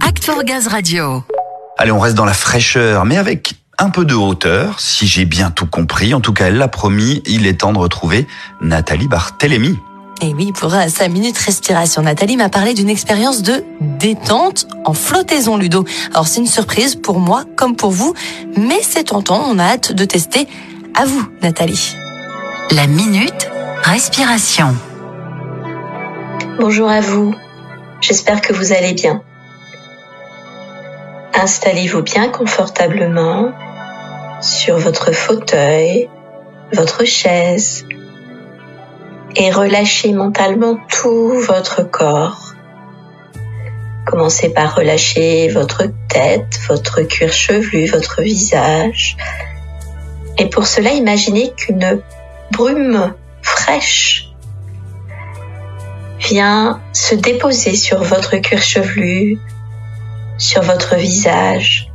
Act for Gaz Radio. Allez, on reste dans la fraîcheur, mais avec un peu de hauteur, si j'ai bien tout compris. En tout cas, elle l'a promis, il est temps de retrouver Nathalie Barthélémy. Et oui, pour euh, sa minute respiration, Nathalie m'a parlé d'une expérience de détente en flottaison Ludo. Alors c'est une surprise pour moi comme pour vous, mais c'est tentant, on a hâte de tester. À vous, Nathalie. La minute respiration. Bonjour à vous. J'espère que vous allez bien. Installez-vous bien confortablement sur votre fauteuil, votre chaise et relâchez mentalement tout votre corps. Commencez par relâcher votre tête, votre cuir chevelu, votre visage. Et pour cela, imaginez qu'une brume fraîche vient se déposer sur votre cuir chevelu, sur votre visage.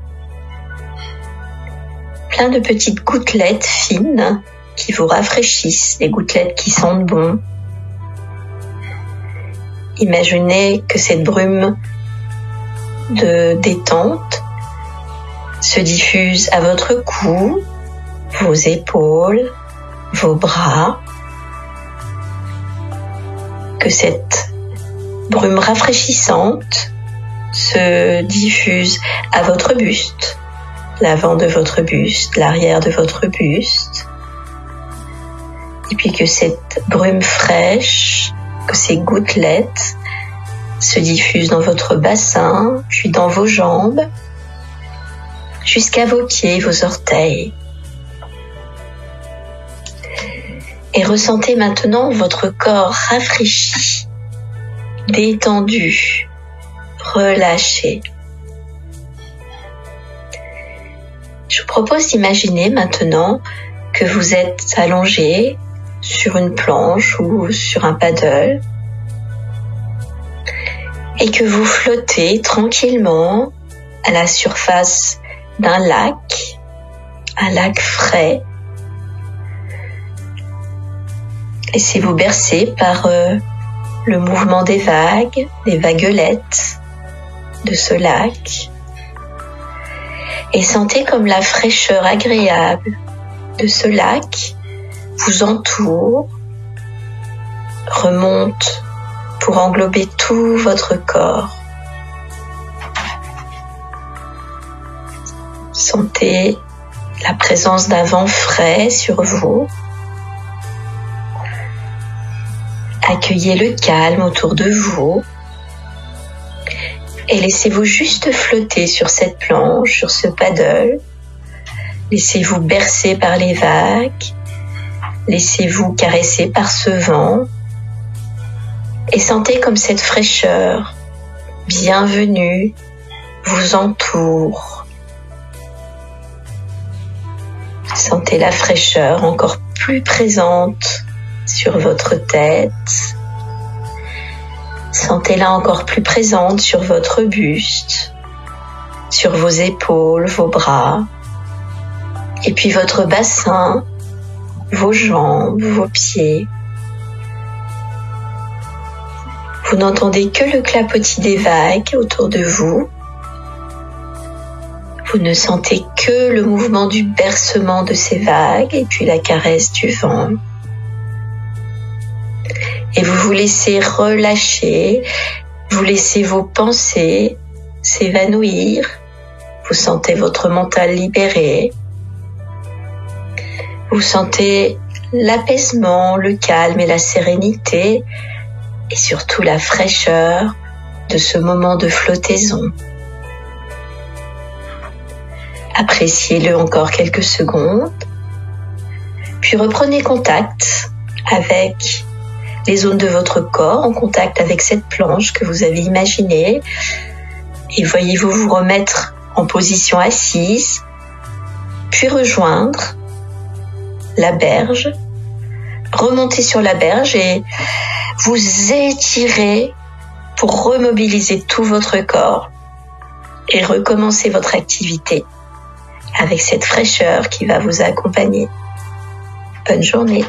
Plein de petites gouttelettes fines qui vous rafraîchissent, des gouttelettes qui sentent bon. Imaginez que cette brume de détente se diffuse à votre cou, vos épaules, vos bras, que cette brume rafraîchissante se diffuse à votre buste, l'avant de votre buste, l'arrière de votre buste, et puis que cette brume fraîche, que ces gouttelettes se diffusent dans votre bassin, puis dans vos jambes, jusqu'à vos pieds, vos orteils. Et ressentez maintenant votre corps rafraîchi, détendu, relâché. Je vous propose d'imaginer maintenant que vous êtes allongé sur une planche ou sur un paddle et que vous flottez tranquillement à la surface d'un lac, un lac frais. Laissez-vous bercer par euh, le mouvement des vagues, des vaguelettes de ce lac. Et sentez comme la fraîcheur agréable de ce lac vous entoure, remonte pour englober tout votre corps. Sentez la présence d'un vent frais sur vous. Accueillez le calme autour de vous et laissez-vous juste flotter sur cette planche, sur ce paddle. Laissez-vous bercer par les vagues Laissez-vous caresser par ce vent et sentez comme cette fraîcheur bienvenue vous entoure. Sentez la fraîcheur encore plus présente sur votre tête. Sentez-la encore plus présente sur votre buste, sur vos épaules, vos bras, et puis votre bassin vos jambes, vos pieds. Vous n'entendez que le clapotis des vagues autour de vous. Vous ne sentez que le mouvement du bercement de ces vagues et puis la caresse du vent. Et vous vous laissez relâcher, vous laissez vos pensées s'évanouir, vous sentez votre mental libéré, vous sentez l'apaisement, le calme et la sérénité et surtout la fraîcheur de ce moment de flottaison. Appréciez-le encore quelques secondes, puis reprenez contact avec les zones de votre corps, en contact avec cette planche que vous avez imaginée, et voyez-vous vous remettre en position assise, puis rejoindre la berge, remontez sur la berge et vous étirez pour remobiliser tout votre corps et recommencer votre activité avec cette fraîcheur qui va vous accompagner. Bonne journée.